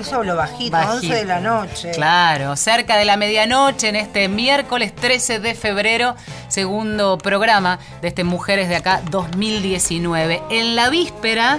Por eso hablo bajito, Bajito. 11 de la noche. Claro, cerca de la medianoche en este miércoles 13 de febrero, segundo programa de este Mujeres de Acá 2019. En la víspera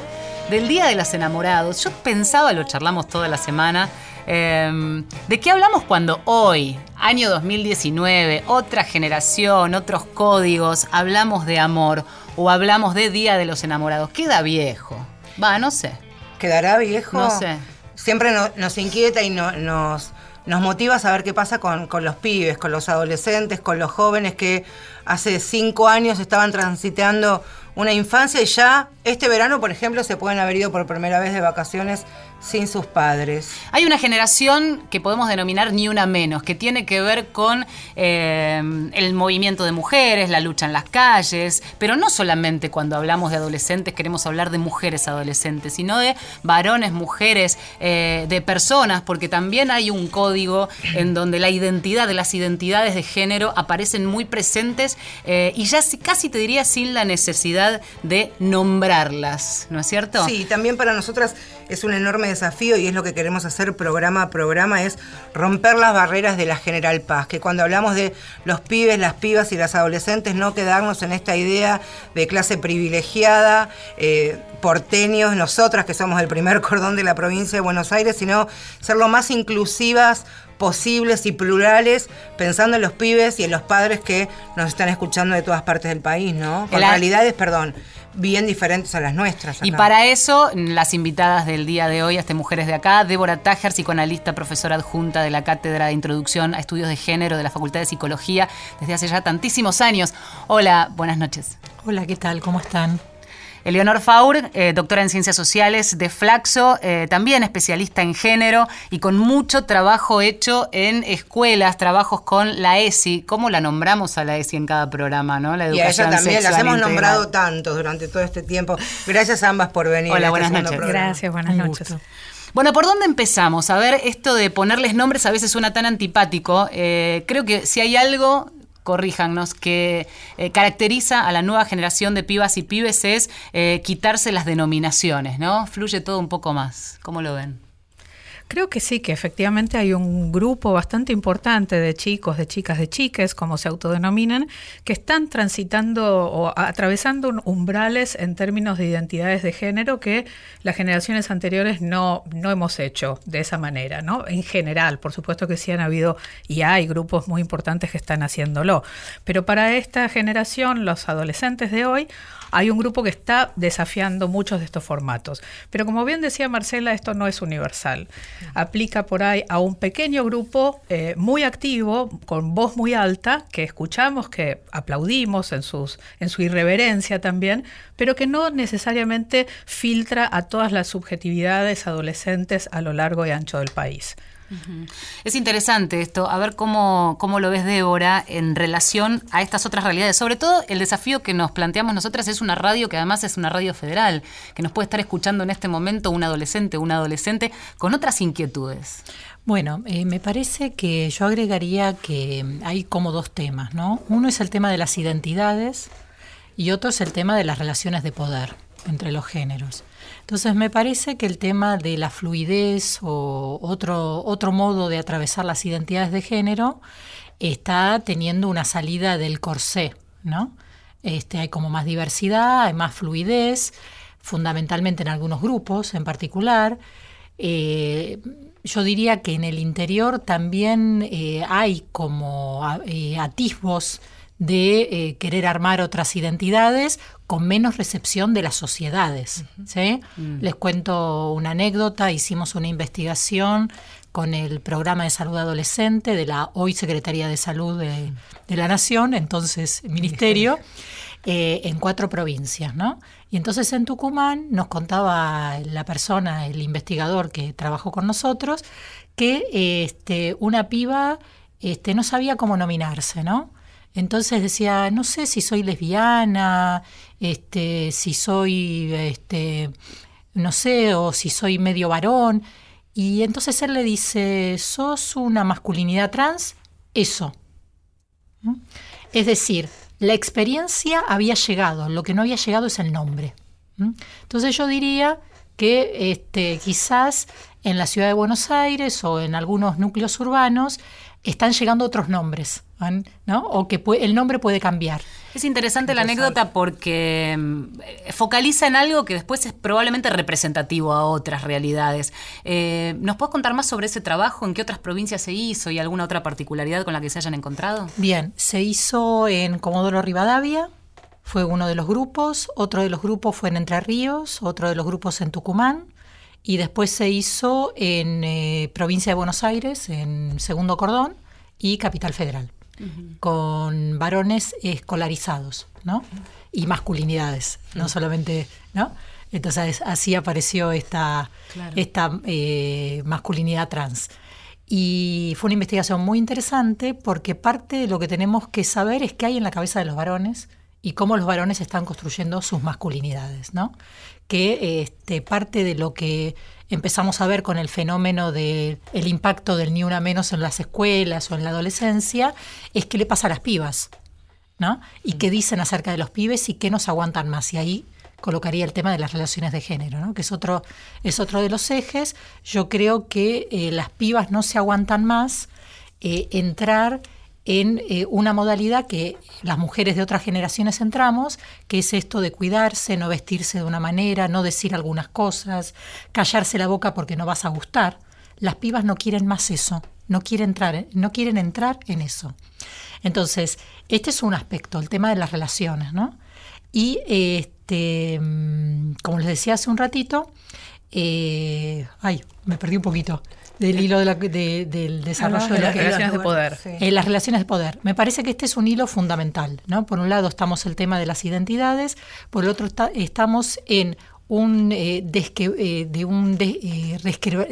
del Día de los Enamorados, yo pensaba, lo charlamos toda la semana, eh, ¿de qué hablamos cuando hoy, año 2019, otra generación, otros códigos, hablamos de amor o hablamos de Día de los Enamorados? Queda viejo. Va, no sé. ¿Quedará viejo? No sé. Siempre no- nos inquieta y no- nos, nos motiva saber qué pasa con, con los pibes, con los adolescentes, con los jóvenes que hace cinco años estaban transitando una infancia y ya este verano, por ejemplo, se pueden haber ido por primera vez de vacaciones sin sus padres. Hay una generación que podemos denominar ni una menos, que tiene que ver con eh, el movimiento de mujeres, la lucha en las calles, pero no solamente cuando hablamos de adolescentes queremos hablar de mujeres adolescentes, sino de varones, mujeres, eh, de personas, porque también hay un código en donde la identidad de las identidades de género aparecen muy presentes eh, y ya si- casi te diría sin la necesidad de nombrarlas, ¿no es cierto? Sí, también para nosotras es un enorme desafío y es lo que queremos hacer programa a programa, es romper las barreras de la General Paz, que cuando hablamos de los pibes, las pibas y las adolescentes, no quedarnos en esta idea de clase privilegiada, eh, porteños, nosotras que somos el primer cordón de la provincia de Buenos Aires, sino ser lo más inclusivas posibles y plurales, pensando en los pibes y en los padres que nos están escuchando de todas partes del país, ¿no? Con realidades, perdón, bien diferentes a las nuestras. Y acá. para eso, las invitadas del día de hoy, a este Mujeres de Acá, Débora Tájer, psicoanalista, profesora adjunta de la Cátedra de Introducción a Estudios de Género de la Facultad de Psicología desde hace ya tantísimos años. Hola, buenas noches. Hola, ¿qué tal? ¿Cómo están? Eleonor Faur, eh, doctora en Ciencias Sociales de Flaxo, eh, también especialista en género y con mucho trabajo hecho en escuelas, trabajos con la ESI. ¿Cómo la nombramos a la ESI en cada programa, no? La Y a ella educación también, las hemos integral. nombrado tanto durante todo este tiempo. Gracias a ambas por venir. Hola, a este buenas segundo noches. programa. Gracias, buenas Un noches. gusto. Bueno, ¿por dónde empezamos? A ver, esto de ponerles nombres a veces suena tan antipático. Eh, creo que si hay algo, corríjannos, que eh, caracteriza a la nueva generación de pibas y pibes es eh, quitarse las denominaciones, ¿no? Fluye todo un poco más. ¿Cómo lo ven? Creo que sí, que efectivamente hay un grupo bastante importante de chicos, de chicas, de chiques, como se autodenominan, que están transitando o atravesando umbrales en términos de identidades de género que las generaciones anteriores no, no hemos hecho de esa manera, ¿no? En general, por supuesto que sí han habido y hay grupos muy importantes que están haciéndolo. Pero para esta generación, los adolescentes de hoy, hay un grupo que está desafiando muchos de estos formatos. Pero como bien decía Marcela, esto no es universal. Aplica por ahí a un pequeño grupo eh, muy activo, con voz muy alta, que escuchamos, que aplaudimos en, en su irreverencia también, pero que no necesariamente filtra a todas las subjetividades adolescentes a lo largo y ancho del país. Es interesante esto, a ver cómo, cómo lo ves Débora en relación a estas otras realidades. Sobre todo el desafío que nos planteamos nosotras es una radio que además es una radio federal, que nos puede estar escuchando en este momento un adolescente o una adolescente con otras inquietudes. Bueno, eh, me parece que yo agregaría que hay como dos temas, ¿no? Uno es el tema de las identidades y otro es el tema de las relaciones de poder entre los géneros. Entonces me parece que el tema de la fluidez o otro, otro modo de atravesar las identidades de género está teniendo una salida del corsé, ¿no? Este, hay como más diversidad, hay más fluidez, fundamentalmente en algunos grupos en particular. Eh, yo diría que en el interior también eh, hay como eh, atisbos de eh, querer armar otras identidades con menos recepción de las sociedades. ¿sí? Les cuento una anécdota, hicimos una investigación con el programa de salud adolescente de la hoy Secretaría de Salud de, de la Nación, entonces Ministerio, eh, en cuatro provincias, ¿no? Y entonces en Tucumán nos contaba la persona, el investigador que trabajó con nosotros, que este, una piba este, no sabía cómo nominarse, ¿no? Entonces decía, no sé si soy lesbiana, este, si soy, este, no sé, o si soy medio varón. Y entonces él le dice, ¿sos una masculinidad trans? Eso. ¿Mm? Es decir, la experiencia había llegado, lo que no había llegado es el nombre. ¿Mm? Entonces yo diría que este, quizás en la ciudad de Buenos Aires o en algunos núcleos urbanos están llegando otros nombres, ¿no? O que el nombre puede cambiar. Es interesante la anécdota porque mm, focaliza en algo que después es probablemente representativo a otras realidades. Eh, ¿Nos puedes contar más sobre ese trabajo? ¿En qué otras provincias se hizo y alguna otra particularidad con la que se hayan encontrado? Bien, se hizo en Comodoro Rivadavia, fue uno de los grupos, otro de los grupos fue en Entre Ríos, otro de los grupos en Tucumán, y después se hizo en eh, provincia de Buenos Aires, en Segundo Cordón y Capital Federal, con varones escolarizados, ¿no? Y masculinidades, no solamente, ¿no? Entonces así apareció esta, esta eh, masculinidad trans. Y fue una investigación muy interesante porque parte de lo que tenemos que saber es qué hay en la cabeza de los varones y cómo los varones están construyendo sus masculinidades, ¿no? que este, parte de lo que empezamos a ver con el fenómeno del impacto del ni una menos en las escuelas o en la adolescencia es qué le pasa a las pibas, ¿no? Y qué dicen acerca de los pibes y qué nos aguantan más. Y ahí colocaría el tema de las relaciones de género, ¿no? que es otro, es otro de los ejes. Yo creo que eh, las pibas no se aguantan más eh, entrar en eh, una modalidad que las mujeres de otras generaciones entramos, que es esto de cuidarse, no vestirse de una manera, no decir algunas cosas, callarse la boca porque no vas a gustar. Las pibas no quieren más eso, no quieren entrar, no quieren entrar en eso. Entonces, este es un aspecto, el tema de las relaciones, ¿no? Y este, mm, como les decía hace un ratito, eh, ay, me perdí un poquito del hilo del desarrollo de, las relaciones de poder. Eh, las relaciones de poder. Me parece que este es un hilo fundamental. ¿no? Por un lado estamos el tema de las identidades, por el otro estamos en un, eh, eh, de un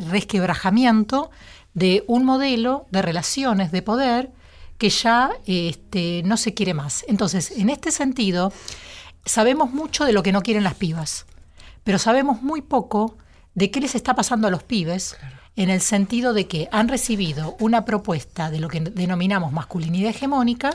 resquebrajamiento de un modelo de relaciones de poder que ya este, no se quiere más. Entonces, en este sentido, sabemos mucho de lo que no quieren las pibas, pero sabemos muy poco de qué les está pasando a los pibes en el sentido de que han recibido una propuesta de lo que denominamos masculinidad hegemónica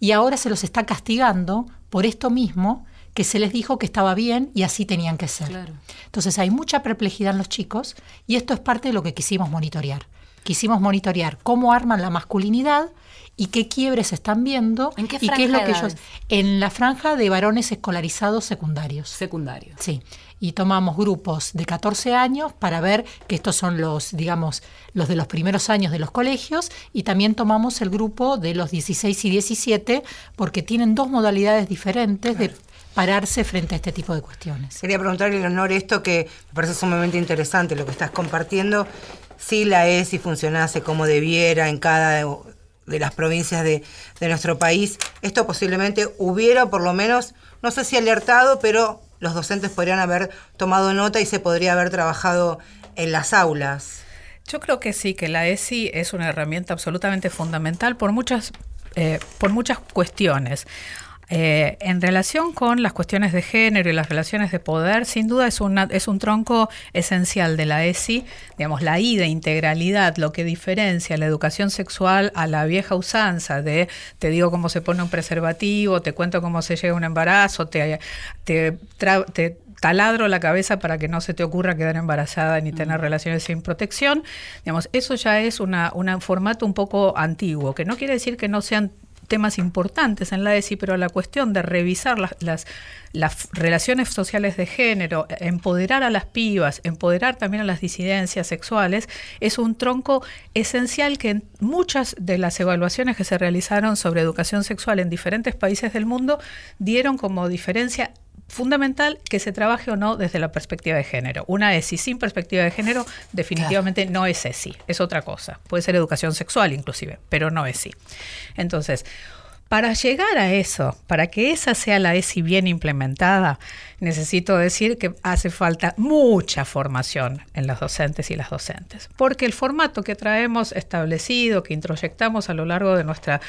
y ahora se los está castigando por esto mismo que se les dijo que estaba bien y así tenían que ser. Entonces hay mucha perplejidad en los chicos y esto es parte de lo que quisimos monitorear. Quisimos monitorear cómo arman la masculinidad y qué quiebres están viendo ¿En qué y qué es lo que ellos en la franja de varones escolarizados secundarios. Secundarios. Sí y tomamos grupos de 14 años para ver que estos son los, digamos, los de los primeros años de los colegios y también tomamos el grupo de los 16 y 17 porque tienen dos modalidades diferentes de pararse frente a este tipo de cuestiones. Quería preguntarle, Leonor, esto que me parece sumamente interesante lo que estás compartiendo, si la ESI funcionase como debiera en cada de las provincias de, de nuestro país, esto posiblemente hubiera por lo menos, no sé si alertado, pero los docentes podrían haber tomado nota y se podría haber trabajado en las aulas. Yo creo que sí, que la ESI es una herramienta absolutamente fundamental por muchas, eh, por muchas cuestiones. Eh, en relación con las cuestiones de género y las relaciones de poder, sin duda es, una, es un tronco esencial de la ESI, digamos, la I de integralidad, lo que diferencia la educación sexual a la vieja usanza de te digo cómo se pone un preservativo, te cuento cómo se llega a un embarazo, te, te, taladro la cabeza para que no se te ocurra quedar embarazada ni tener mm. relaciones sin protección. Digamos, eso ya es una, un formato un poco antiguo, que no quiere decir que no sean temas importantes en la ESI, pero la cuestión de revisar las, relaciones sociales de género, empoderar a las pibas, empoderar también a las disidencias sexuales, es un tronco esencial que en muchas de las evaluaciones que se realizaron sobre educación sexual en diferentes países del mundo dieron como diferencia fundamental que se trabaje o no desde la perspectiva de género. Una ESI sin perspectiva de género definitivamente no es ESI, es otra cosa. Puede ser educación sexual inclusive, pero no ESI. Entonces, para llegar a eso, para que esa sea la ESI bien implementada, necesito decir que hace falta mucha formación en los docentes y las docentes, porque el formato que traemos establecido, que introyectamos a lo largo de nuestra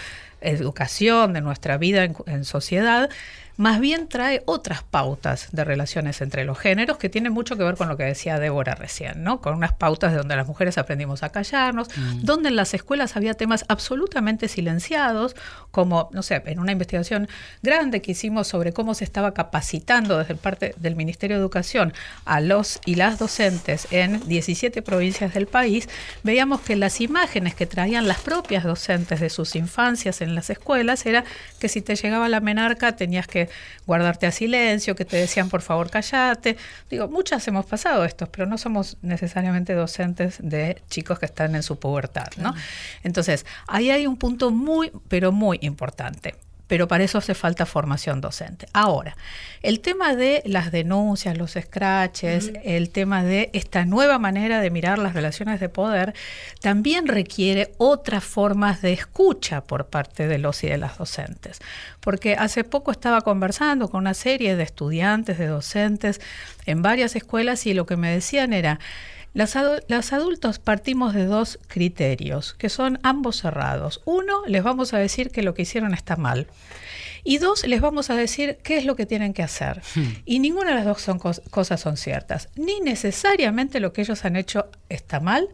educación, de nuestra vida en, en sociedad, más bien trae otras pautas de relaciones entre los géneros que tienen mucho que ver con lo que decía Débora recién, ¿no? Con unas pautas de donde las mujeres aprendimos a callarnos, donde en las escuelas había temas absolutamente silenciados, como, no sé, en una investigación grande que hicimos sobre cómo se estaba capacitando desde parte del Ministerio de Educación a los y las docentes en 17 provincias del país, veíamos que las imágenes que traían las propias docentes de sus infancias en las escuelas era que si te llegaba la menarca tenías que guardarte a silencio, que te decían por favor callate. Digo, muchas hemos pasado esto, pero no somos necesariamente docentes de chicos que están en su pubertad, ¿no? Entonces, ahí hay un punto muy, pero muy importante pero para eso hace falta formación docente. Ahora, el tema de las denuncias, los scratches, el tema de esta nueva manera de mirar las relaciones de poder, también requiere otras formas de escucha por parte de los y de las docentes. Porque hace poco estaba conversando con una serie de estudiantes, de docentes en varias escuelas y lo que me decían era, los adultos partimos de dos criterios, que son ambos cerrados. Uno, les vamos a decir que lo que hicieron está mal. Y dos, les vamos a decir qué es lo que tienen que hacer. Hmm. Y ninguna de las dos son cosas son ciertas. Ni necesariamente lo que ellos han hecho está mal,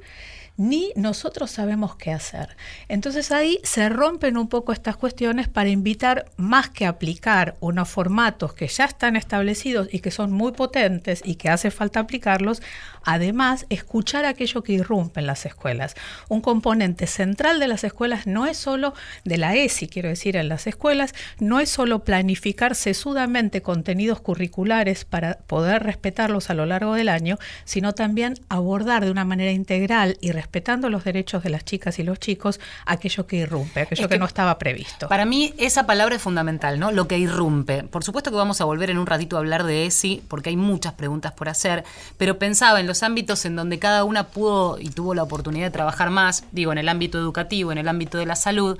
ni nosotros sabemos qué hacer. Entonces ahí se rompen un poco estas cuestiones para invitar más que aplicar unos formatos que ya están establecidos y que son muy potentes y que hace falta aplicarlos, además escuchar aquello que irrumpe en las escuelas. Un componente central de las escuelas no es solo de la ESI, quiero decir, en las escuelas, no es solo planificar sesudamente contenidos curriculares para poder respetarlos a lo largo del año, sino también abordar de una manera integral y respetando los derechos de las chicas y los chicos, aquello que irrumpe, aquello que, no estaba previsto. Para mí esa palabra es fundamental, ¿no? Lo que irrumpe. Por supuesto que vamos a volver en un ratito a hablar de ESI, porque hay muchas preguntas por hacer, pero pensaba en los ámbitos en donde cada una pudo y tuvo la oportunidad de trabajar más, digo, en el ámbito educativo, en el ámbito de la salud,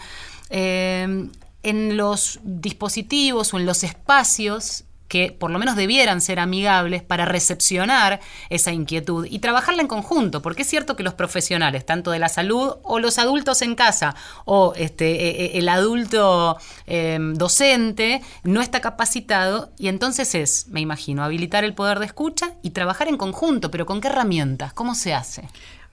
eh, en los dispositivos o en los espacios que por lo menos debieran ser amigables para recepcionar esa inquietud y trabajarla en conjunto, porque es cierto que los profesionales, tanto de la salud o los adultos en casa o este, e, e, el adulto em, docente, no está capacitado y entonces es, me imagino, habilitar el poder de escucha y trabajar en conjunto, pero ¿con qué herramientas? ¿Cómo se hace?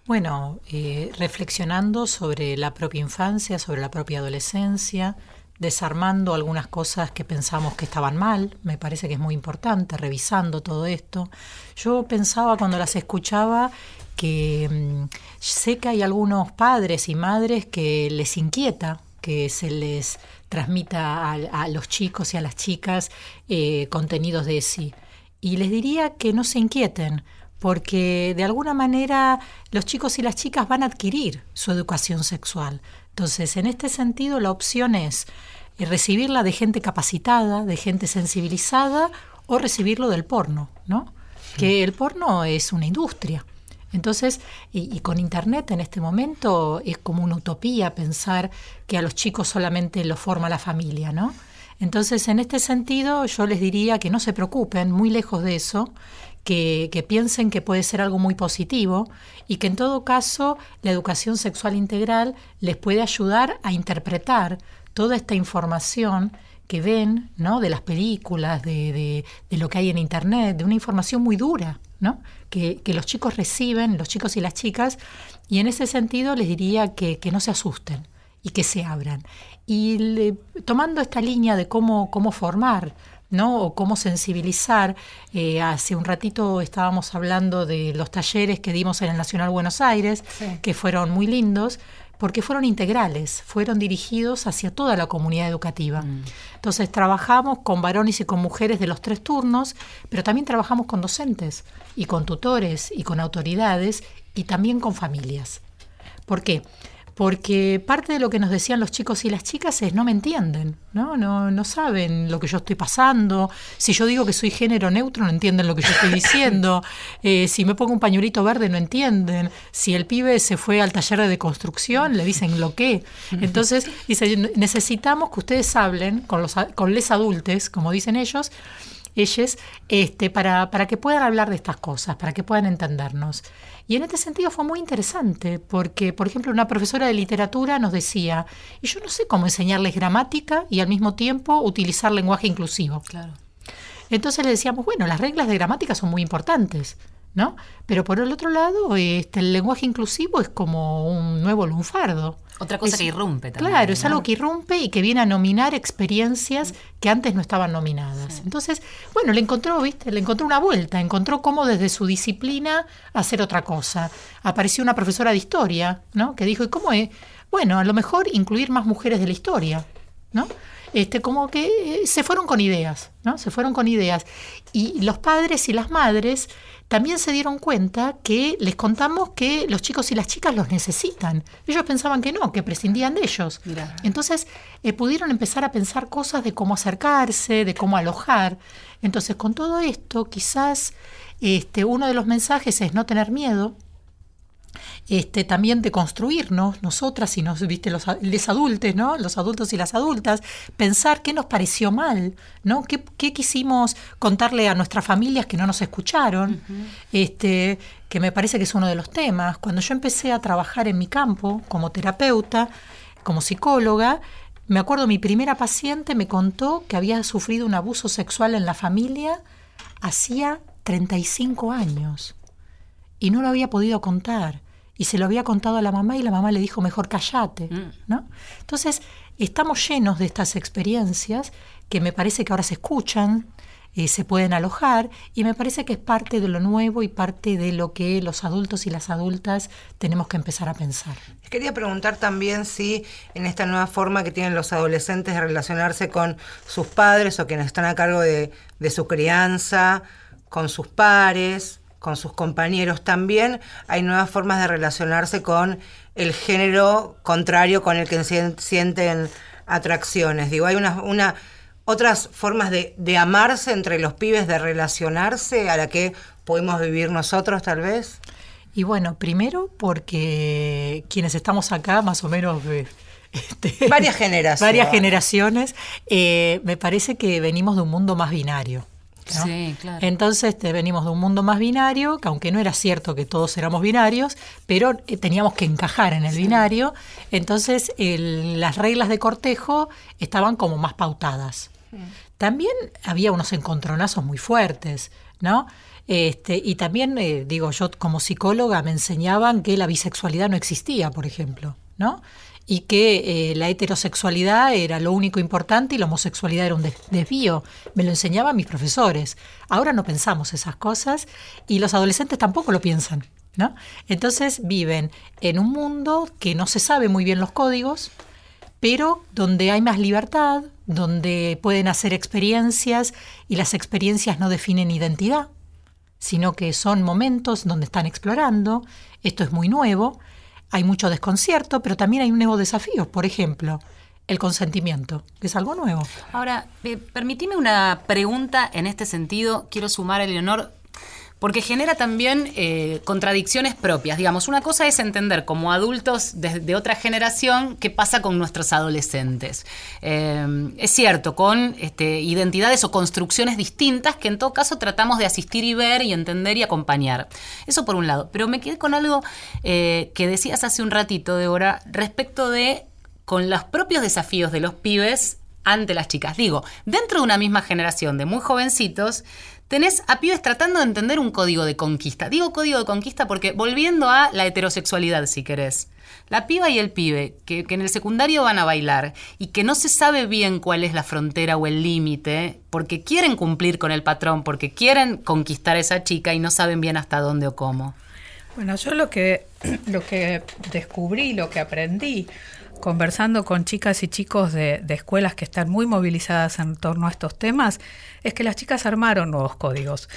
Bueno, eh, reflexionando sobre la propia infancia, sobre la propia adolescencia, desarmando algunas cosas que pensamos que estaban mal, me parece que es muy importante, revisando todo esto. Yo pensaba cuando las escuchaba que mm, sé que hay algunos padres y madres que les inquieta que se les transmita a, los chicos y a las chicas eh, contenidos de sí. Y les diría que no se inquieten, porque de alguna manera los chicos y las chicas van a adquirir su educación sexual. Entonces, en este sentido, la opción es eh, recibirla de gente capacitada, de gente sensibilizada, o recibirlo del porno, ¿no? Que el porno es una industria. Entonces, y, y, con Internet en este momento es como una utopía pensar que a los chicos solamente lo forma la familia, ¿no? Entonces, en este sentido, yo les diría que no se preocupen, muy lejos de eso, que, piensen que puede ser algo muy positivo y que en todo caso la educación sexual integral les puede ayudar a interpretar toda esta información que ven, ¿no? De las películas, de, lo que hay en internet, de una información muy dura, ¿no? Que, los chicos reciben, los chicos y las chicas, y en ese sentido les diría que, no se asusten y que se abran. Y tomando esta línea de cómo, cómo formar ¿no? O cómo sensibilizar. Eh, hace un ratito estábamos hablando de los talleres que dimos en el Nacional Buenos Aires, que fueron muy lindos, porque fueron integrales, fueron dirigidos hacia toda la comunidad educativa. Mm. Entonces trabajamos con varones y con mujeres de los tres turnos, pero también trabajamos con docentes y con tutores y con autoridades y también con familias. ¿Por qué? Porque parte de lo que nos decían los chicos y las chicas es no me entienden, ¿no? No, no saben lo que yo estoy pasando. Si yo digo que soy género neutro, no entienden lo que yo estoy diciendo. Eh, si me pongo un pañuelito verde, no entienden. Si el pibe se fue al taller de construcción, le dicen lo que. Entonces, dice, necesitamos que ustedes hablen con los con les adultos, como dicen ellos, ellos, este, para, para que puedan hablar de estas cosas, para que puedan entendernos. Y en este sentido fue muy interesante, porque, por ejemplo, una profesora de literatura nos decía, y yo no sé cómo enseñarles gramática y al mismo tiempo utilizar lenguaje inclusivo. Claro. Entonces le decíamos, bueno, las reglas de gramática son muy importantes, ¿no? Pero por el otro lado, este, el lenguaje inclusivo es como un nuevo lunfardo. Otra cosa Es- que irrumpe también. Claro, es algo que irrumpe y que viene a nominar experiencias que antes no estaban nominadas. Entonces, bueno, le encontró, ¿viste? Le encontró una vuelta, encontró cómo desde su disciplina hacer otra cosa. Apareció una profesora de historia, ¿no? Que dijo, ¿y cómo es? Bueno, a lo mejor incluir más mujeres de la historia, ¿no? Este, como que eh, se fueron con ideas, ¿no? Se fueron con ideas. Y los padres y las madres también se dieron cuenta que les contamos que los chicos y las chicas los necesitan. Ellos pensaban que no, que prescindían de ellos. Mirá. Entonces eh, pudieron empezar a pensar cosas de cómo acercarse, de cómo alojar. Entonces con todo esto quizás este, uno de los mensajes es no tener miedo, este, también de construirnos, nosotras y nos, viste, los, les adultos, ¿no? Los adultos y las adultas, pensar qué nos pareció mal, ¿no? ¿Qué, qué quisimos contarle a nuestras familias que no nos escucharon? este, que me parece que es uno de los temas. Cuando yo empecé a trabajar en mi campo como terapeuta, como psicóloga, me acuerdo mi primera paciente me contó que había sufrido un abuso sexual en la familia hacía 35 años y no lo había podido contar. Y se lo había contado a la mamá y la mamá le dijo, mejor callate. Mm. ¿no? Entonces, estamos llenos de estas experiencias que me parece que ahora se escuchan, eh, se pueden alojar, y me parece que es parte de lo nuevo y parte de lo que los adultos y las adultas tenemos que empezar a pensar. Quería preguntar también si en esta nueva forma que tienen los adolescentes de relacionarse con sus padres o quienes están a cargo de, de su crianza, con sus pares, con sus compañeros, también hay nuevas formas de relacionarse con el género contrario con el que sien- sienten atracciones. Digo, hay una, una otras formas de, de amarse entre los pibes, de relacionarse a la que podemos vivir nosotros tal vez. Y bueno, primero porque quienes estamos acá, más o menos... eh, este, Varias generaciones. varias generaciones, eh, me parece que venimos de un mundo más binario. ¿No? Sí, claro. Entonces este, venimos de un mundo más binario, que aunque no era cierto que todos éramos binarios, pero eh, teníamos que encajar en el binario, entonces el- las reglas de cortejo estaban como más pautadas. También había unos encontronazos muy fuertes, ¿no? Este, y también, eh, digo, yo como psicóloga me enseñaban que la bisexualidad no existía, por ejemplo, ¿no? Y que eh, la heterosexualidad era lo único importante y la homosexualidad era un des- desvío. Me lo enseñaban mis profesores. Ahora no pensamos esas cosas y los adolescentes tampoco lo piensan, ¿no? Entonces viven en un mundo que no se sabe muy bien los códigos, pero donde hay más libertad, donde pueden hacer experiencias y las experiencias no definen identidad, sino que son momentos donde están explorando. Esto es muy nuevo, hay mucho desconcierto, pero también hay un nuevo desafío. Por ejemplo, el consentimiento, que es algo nuevo. Ahora, eh, una pregunta en este sentido. Quiero sumar a Leonor, porque genera también eh, contradicciones propias. Digamos, una cosa es entender como adultos de, otra generación qué pasa con nuestros adolescentes. Eh, es cierto, con este, identidades o construcciones distintas que en todo caso tratamos de asistir y ver y entender y acompañar. Eso por un lado. Pero me quedé con algo eh, que decías hace un ratito, Débora, respecto de con los propios desafíos de los pibes ante las chicas. Digo, dentro de una misma generación de muy jovencitos, tenés a pibes tratando de entender un código de conquista. Digo código de conquista porque volviendo a la heterosexualidad, si querés. La piba y el pibe, que, en el secundario van a bailar y que no se sabe bien cuál es la frontera o el límite, porque quieren cumplir con el patrón, porque quieren conquistar a esa chica y no saben bien hasta dónde o cómo. Bueno, yo lo que, lo que descubrí, lo que aprendí, conversando con chicas y chicos de, de escuelas que están muy movilizadas en torno a estos temas, es que las chicas armaron nuevos códigos.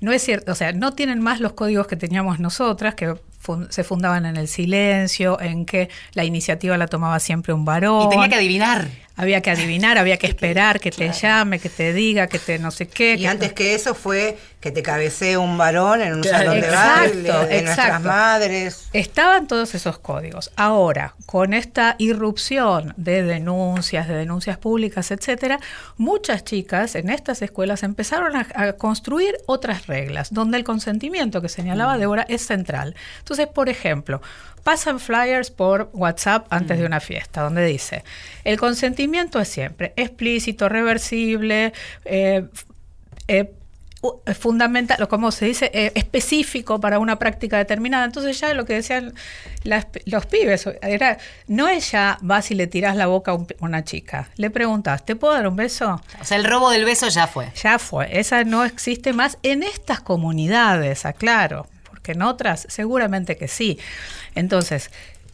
No es cierto, o sea, no tienen más los códigos que teníamos nosotras, que fun- se fundaban en el silencio, en que la iniciativa la tomaba siempre un varón. Y tenía que adivinar. Había que adivinar, había que esperar que te llame, que te diga, que te no sé qué. Y que- antes que eso fue que te cabecee un varón en un Claro. salón de baile de nuestras madres. Estaban todos esos códigos. Ahora, con esta irrupción de denuncias, de denuncias públicas, etcétera, muchas chicas en estas escuelas empezaron a, a construir otras reglas, donde el consentimiento que señalaba Débora es central. Entonces, por ejemplo, pasan flyers por WhatsApp antes de una fiesta, donde dice, el consentimiento es siempre explícito, reversible, eh, eh, u- fundamental, como se dice, eh, específico para una práctica determinada. Entonces ya lo que decían las- los pibes era, no es ya vas y le tirás la boca a un una chica, le preguntas, ¿te puedo dar un beso? O sea, el robo del beso ya fue. Ya fue, esa no existe más en estas comunidades, aclaro, porque en otras seguramente que sí. Entonces,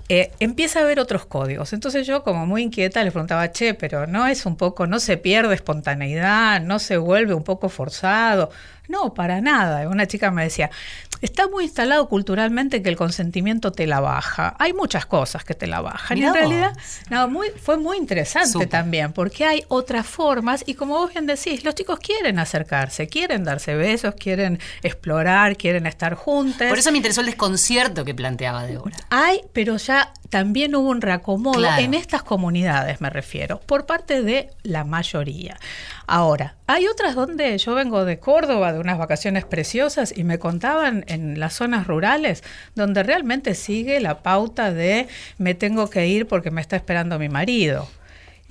eh, empieza a haber otros códigos. Entonces yo como muy inquieta le preguntaba, che, pero no es un poco, no se pierde espontaneidad, no se vuelve un poco forzado. No, para nada. Una chica me decía, está muy instalado culturalmente que el consentimiento te la baja. Hay muchas cosas que te la bajan. Y en realidad, no, muy, fue muy interesante también, porque hay otras formas y como vos bien decís, los chicos quieren acercarse, quieren darse besos, quieren explorar, quieren estar juntos. Por eso me interesó el desconcierto que planteaba Débora. Hay, pero ya también hubo un reacomodo Claro. en estas comunidades, me refiero, por parte de la mayoría. Ahora, hay otras donde yo vengo de Córdoba, de unas vacaciones preciosas, y me contaban en las zonas rurales, donde realmente sigue la pauta de me tengo que ir porque me está esperando mi marido.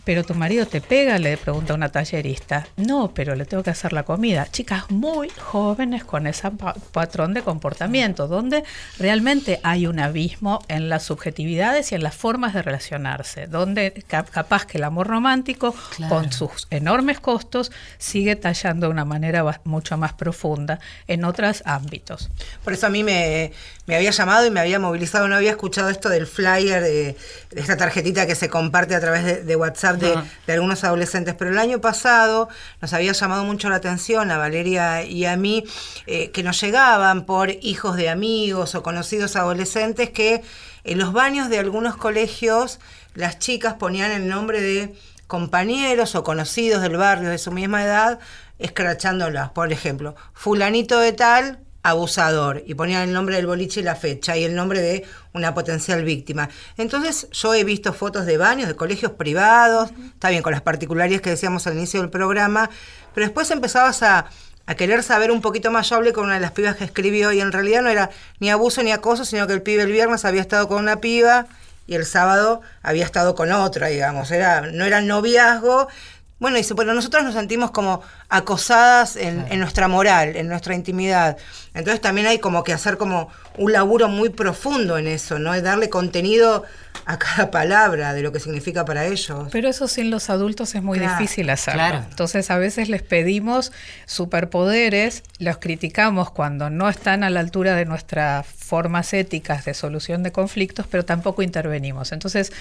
Pero tu marido te pega, le pregunta una tallerista. No, pero le tengo que hacer la comida. Chicas muy jóvenes con ese pa- patrón de comportamiento, donde realmente hay un abismo en las subjetividades y en las formas de relacionarse, donde ca- capaz que el amor romántico, Claro. con sus enormes costos, sigue tallando de una manera mucho más profunda en otros ámbitos. Por eso a mí me, me había llamado y me había movilizado, no había escuchado esto del flyer, de, de esta tarjetita que se comparte a través de, de WhatsApp de algunos adolescentes, pero el año pasado nos había llamado mucho la atención a Valeria y a mí eh, que nos llegaban por hijos de amigos o conocidos adolescentes que en los baños de algunos colegios las chicas ponían el nombre de compañeros o conocidos del barrio de su misma edad, escrachándolas. Por ejemplo, fulanito de tal, abusador, y ponían el nombre del boliche y la fecha, y el nombre de una potencial víctima. Entonces, yo he visto fotos de baños, de colegios privados, está bien, con las particularidades que decíamos al inicio del programa, pero después empezabas a, querer saber un poquito más. Yo hablé con una de las pibas que escribió, y en realidad no era ni abuso ni acoso, sino que el pibe el viernes había estado con una piba y el sábado había estado con otra, digamos. Era, no era noviazgo. Bueno, dice, bueno, nosotros nos sentimos como acosadas en, en nuestra moral, en nuestra intimidad. Entonces también hay como que hacer como un laburo muy profundo en eso, ¿no? Es darle contenido a cada palabra de lo que significa para ellos. Pero eso sin los adultos es muy Claro, difícil hacerlo. claro. Entonces a veces les pedimos superpoderes, los criticamos cuando no están a la altura de nuestras formas éticas de solución de conflictos, pero tampoco intervenimos. Entonces,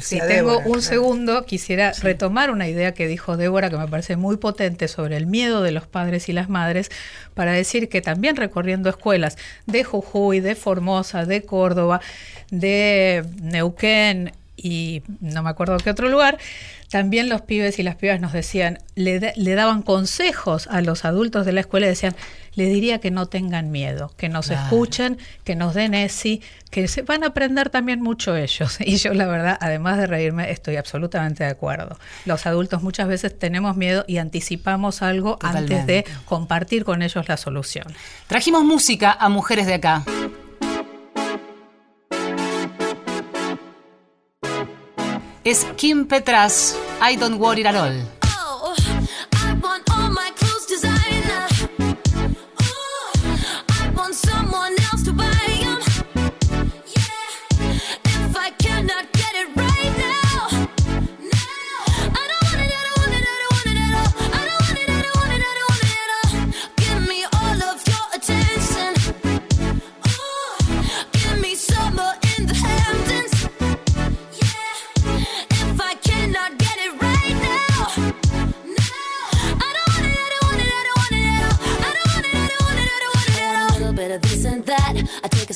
si tengo Débora, un claro. segundo, quisiera retomar una idea que dijo Débora que me parece muy potente sobre el miedo de los padres y las madres, para decir que también recorriendo escuelas de Jujuy, de Formosa, de Córdoba, de Neuquén y no me acuerdo qué otro lugar, también los pibes y las pibas nos decían, le, le daban consejos a los adultos de la escuela y decían, le diría que no tengan miedo, que nos Claro. escuchen, que nos den ESI, que se van a aprender también mucho ellos. Y yo la verdad, además de reírme, estoy absolutamente de acuerdo. Los adultos muchas veces tenemos miedo y anticipamos algo antes de compartir con ellos la solución. Trajimos música a mujeres de acá. Es Kim Petras, I Don't Worry At All.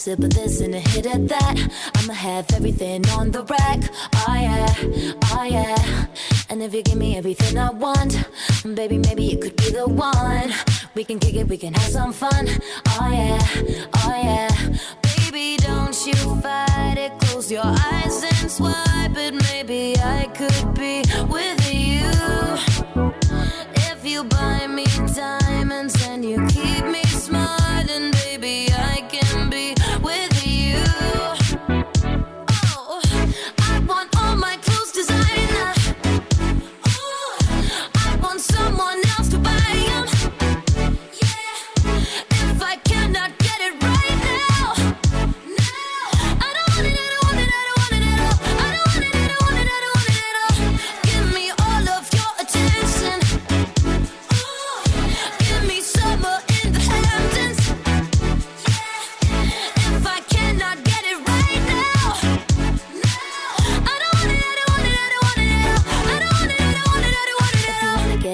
Sip of this and a hit of that. I'ma have everything on the rack. Oh yeah, oh yeah. And if you give me everything I want, mm, baby, maybe you could be the one. We can kick it, we can have some fun. Oh yeah, oh yeah. Baby, don't you fight it. Close your eyes and swipe it. Maybe I could be with you. If you buy me diamonds and you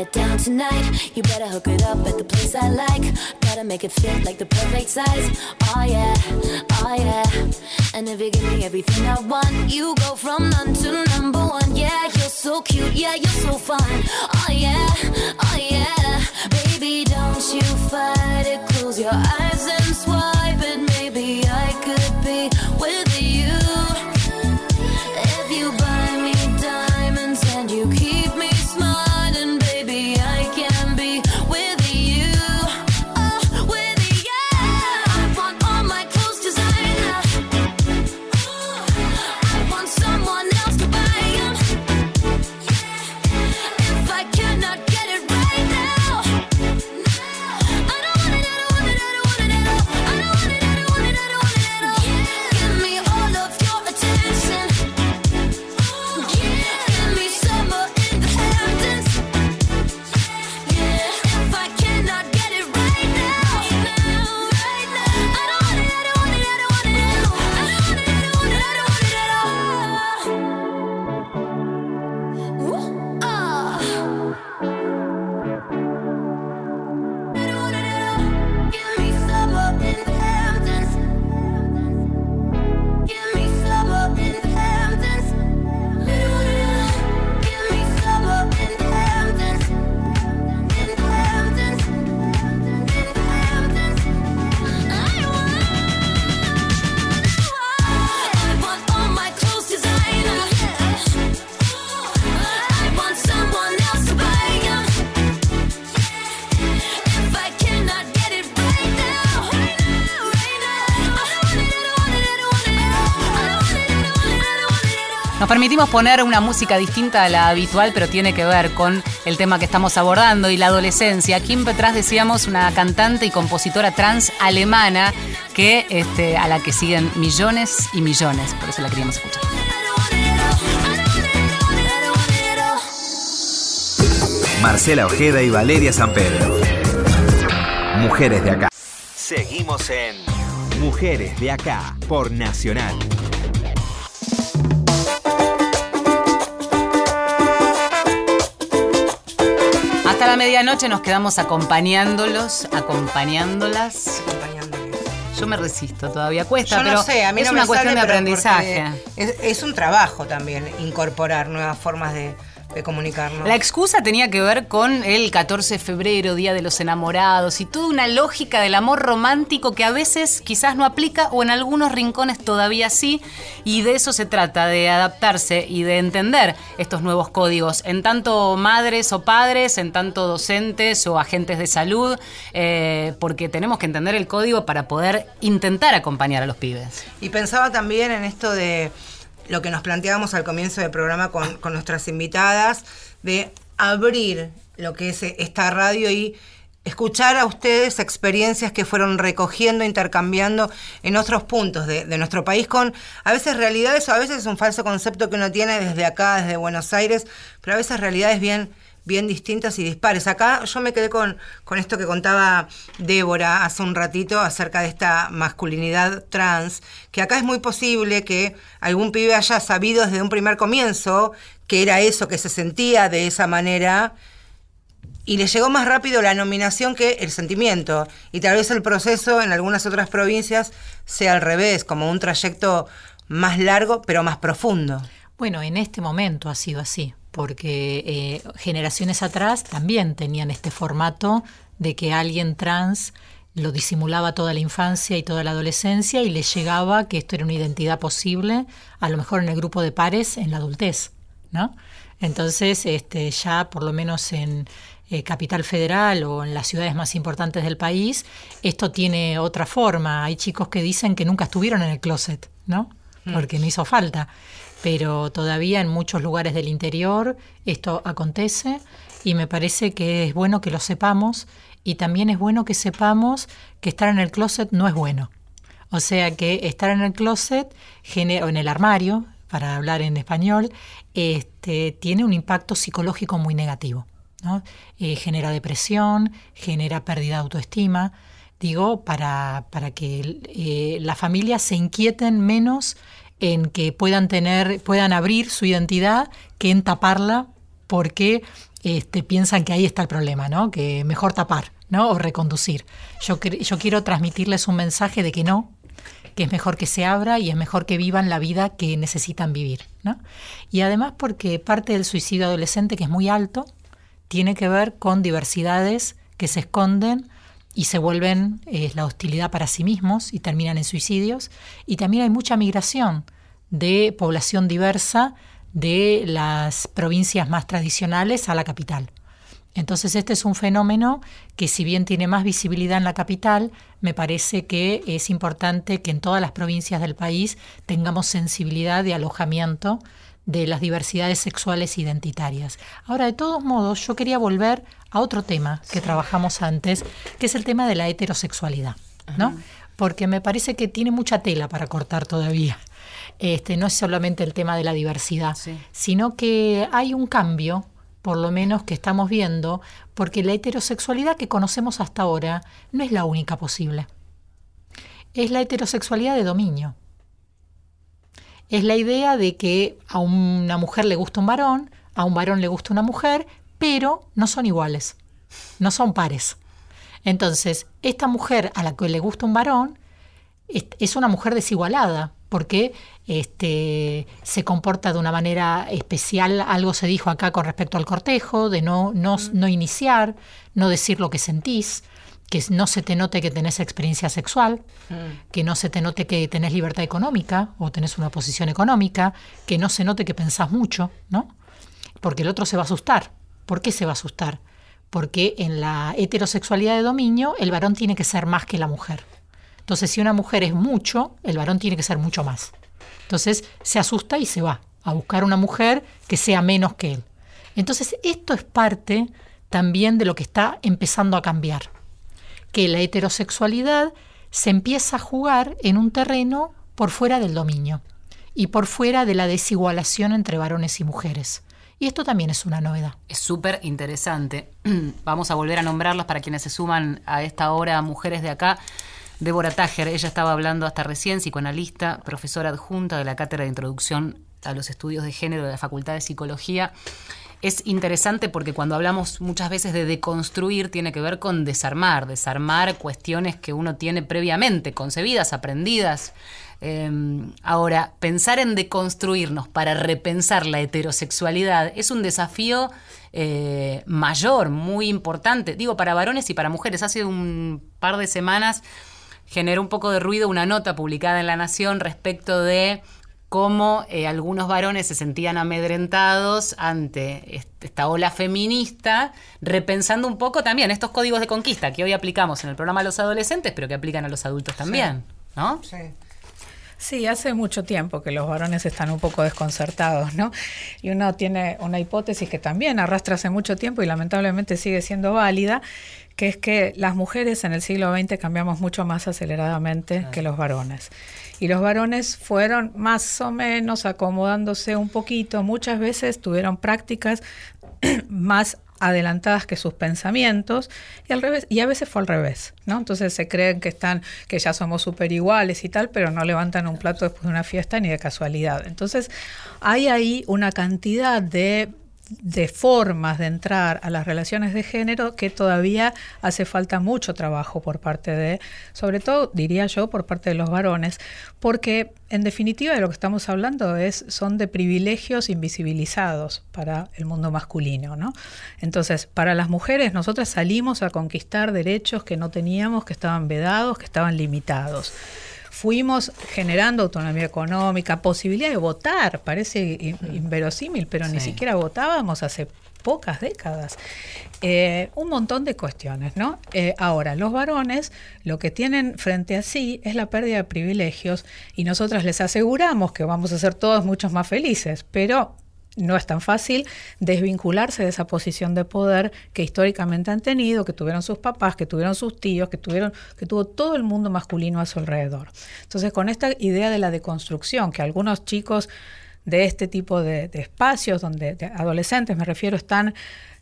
get down tonight, you better hook it up at the place I like. Gotta make it fit like the perfect size. Oh yeah, oh yeah. And if you give me everything I want, you go from none to number one. Yeah, you're so cute, yeah, you're so fine. Oh yeah, oh yeah. Baby, don't you fight it. Close your eyes and swipe it. Maybe I could be with you. Nos permitimos poner una música distinta a la habitual, pero tiene que ver con el tema que estamos abordando y la adolescencia. Kim Petras decíamos una cantante y compositora trans alemana que este, a la que siguen millones y millones, por eso la queríamos escuchar. Marcela Ojeda y Valeria San Pedro. Mujeres de acá. Seguimos en Mujeres de acá por Nacional. Hasta la medianoche nos quedamos acompañándolos, acompañándolas. acompañándoles. Yo me resisto, todavía cuesta, Yo pero no sé, a mí es no una me cuestión sale, de pero aprendizaje. es un trabajo también incorporar nuevas formas de, de comunicarnos. La excusa tenía que ver con el 14 de febrero, Día de los Enamorados, y toda una lógica del amor romántico que a veces quizás no aplica o en algunos rincones todavía sí, y de eso se trata, de adaptarse y de entender estos nuevos códigos, en tanto madres o padres, en tanto docentes o agentes de salud, eh, porque tenemos que entender el código para poder intentar acompañar a los pibes. Y pensaba también en esto de lo que nos planteábamos al comienzo del programa con, con nuestras invitadas, de abrir lo que es esta radio y escuchar a ustedes experiencias que fueron recogiendo, intercambiando en otros puntos de, de nuestro país con a veces realidades a veces es un falso concepto que uno tiene desde acá, desde Buenos Aires, pero a veces realidades bien bien distintas y dispares. Acá yo me quedé con, con esto que contaba Débora hace un ratito acerca de esta masculinidad trans, que acá es muy posible que algún pibe haya sabido desde un primer comienzo que era eso, que se sentía de esa manera y le llegó más rápido la nominación que el sentimiento. Y tal vez el proceso en algunas otras provincias sea al revés, como un trayecto más largo pero más profundo. Bueno, en este momento ha sido así, porque eh, generaciones atrás también tenían este formato de que alguien trans lo disimulaba toda la infancia y toda la adolescencia y le llegaba que esto era una identidad posible, a lo mejor en el grupo de pares en la adultez, ¿no? Entonces, este, ya por lo menos en eh, Capital Federal o en las ciudades más importantes del país, esto tiene otra forma. Hay chicos que dicen que nunca estuvieron en el closet, ¿no? Porque no hizo falta. Pero todavía en muchos lugares del interior esto acontece y me parece que es bueno que lo sepamos y también es bueno que sepamos que estar en el closet no es bueno. O sea que estar en el closet o en el armario, para hablar en español, este, tiene un impacto psicológico muy negativo. ¿no? Eh, genera depresión, genera pérdida de autoestima. Digo, para, para que eh, las familias se inquieten menos en que puedan tener, puedan abrir su identidad que en taparla porque este, piensan que ahí está el problema, ¿no? Que mejor tapar, ¿no? O reconducir. Yo, yo quiero transmitirles un mensaje de que no, que es mejor que se abra y es mejor que vivan la vida que necesitan vivir, ¿no? Y además porque parte del suicidio adolescente, que es muy alto, tiene que ver con diversidades que se esconden y se vuelven eh, la hostilidad para sí mismos y terminan en suicidios. Y también hay mucha migración de población diversa de las provincias más tradicionales a la capital. Entonces este es un fenómeno que si bien tiene más visibilidad en la capital, me parece que es importante que en todas las provincias del país tengamos sensibilidad de alojamiento de las diversidades sexuales identitarias. Ahora, de todos modos, yo quería volver a otro tema que trabajamos antes, que es el tema de la heterosexualidad, ¿no? Porque me parece que tiene mucha tela para cortar todavía. Este, no es solamente el tema de la diversidad, Sí. sino que hay un cambio, por lo menos que estamos viendo, porque la heterosexualidad que conocemos hasta ahora no es la única posible. Es la heterosexualidad de dominio. Es la idea de que a una mujer le gusta un varón, a un varón le gusta una mujer, pero no son iguales, no son pares. Entonces, esta mujer a la que le gusta un varón es, una mujer desigualada, porque este, se comporta de una manera especial. Algo se dijo acá con respecto al cortejo, de no, no, no iniciar, no decir lo que sentís, que no se te note que tenés experiencia sexual, que no se te note que tenés libertad económica o tenés una posición económica, que no se note que pensás mucho, ¿no? Porque el otro se va a asustar. ¿Por qué se va a asustar? Porque en la heterosexualidad de dominio el varón tiene que ser más que la mujer. Entonces, si una mujer es mucho, el varón tiene que ser mucho más. Entonces, se asusta y se va a buscar una mujer que sea menos que él. Entonces, esto es parte también de lo que está empezando a cambiar. Que la heterosexualidad se empieza a jugar en un terreno por fuera del dominio y por fuera de la desigualación entre varones y mujeres. Y esto también es una novedad. Es súper interesante. Vamos a volver a nombrarlas para quienes se suman a esta hora, mujeres de acá. Débora Tajer, ella estaba hablando hasta recién, psicoanalista, profesora adjunta de la Cátedra de Introducción a los Estudios de Género de la Facultad de Psicología. Es interesante porque cuando hablamos muchas veces de deconstruir tiene que ver con desarmar, desarmar cuestiones que uno tiene previamente, concebidas, aprendidas. Eh, ahora, pensar en deconstruirnos para repensar la heterosexualidad es un desafío eh, mayor, muy importante, digo, para varones y para mujeres. Hace un par de semanas generó un poco de ruido una nota publicada en La Nación respecto de cómo eh, algunos varones se sentían amedrentados ante est- esta ola feminista, repensando un poco también estos códigos de conquista que hoy aplicamos en el programa a los adolescentes, pero que aplican a los adultos también, ¿no? Sí. Sí, hace mucho tiempo que los varones están un poco desconcertados, ¿no? Y uno tiene una hipótesis que también arrastra hace mucho tiempo y lamentablemente sigue siendo válida, que es que las mujeres en el siglo XX cambiamos mucho más aceleradamente que los varones. Y los varones fueron más o menos acomodándose un poquito, muchas veces tuvieron prácticas más adelantadas que sus pensamientos y al revés y a veces fue al revés no entonces se creen que están que ya somos super iguales y tal pero no levantan un plato después de una fiesta ni de casualidad. Entonces hay ahí una cantidad de de formas de entrar a las relaciones de género que todavía hace falta mucho trabajo por parte de, sobre todo diría yo, por parte de los varones, porque en definitiva de lo que estamos hablando es, son de privilegios invisibilizados para el mundo masculino, ¿no? Entonces, para las mujeres, nosotras salimos a conquistar derechos que no teníamos, que estaban vedados, que estaban limitados fuimos generando autonomía económica, posibilidad de votar, parece in- inverosímil, pero ni siquiera votábamos hace pocas décadas. Eh, un montón de cuestiones, ¿no? Eh, ahora, los varones lo que tienen frente a sí es la pérdida de privilegios y nosotras les aseguramos que vamos a ser todos muchos más felices, pero no es tan fácil desvincularse de esa posición de poder que históricamente han tenido, que tuvieron sus papás, que tuvieron sus tíos, que tuvieron, que tuvo todo el mundo masculino a su alrededor. Entonces, con esta idea de la deconstrucción, que algunos chicos de este tipo de, espacios, donde de adolescentes me refiero, están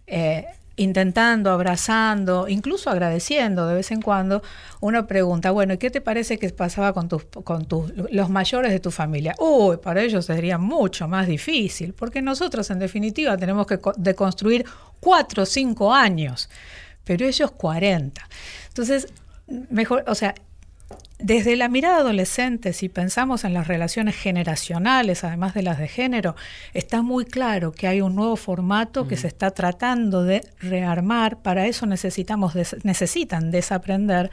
eh, intentando, abrazando, incluso agradeciendo de vez en cuando, uno pregunta, bueno, ¿y qué te parece que pasaba con tus, con los mayores de tu familia? Uy, para ellos sería mucho más difícil, porque nosotros en definitiva tenemos que co- deconstruir cuatro o cinco años, pero ellos 40. Entonces, mejor, o sea, desde la mirada adolescente, si pensamos en las relaciones generacionales, además de las de género, está muy claro que hay un nuevo formato que se está tratando de rearmar. Para eso necesitamos des- necesitan desaprender,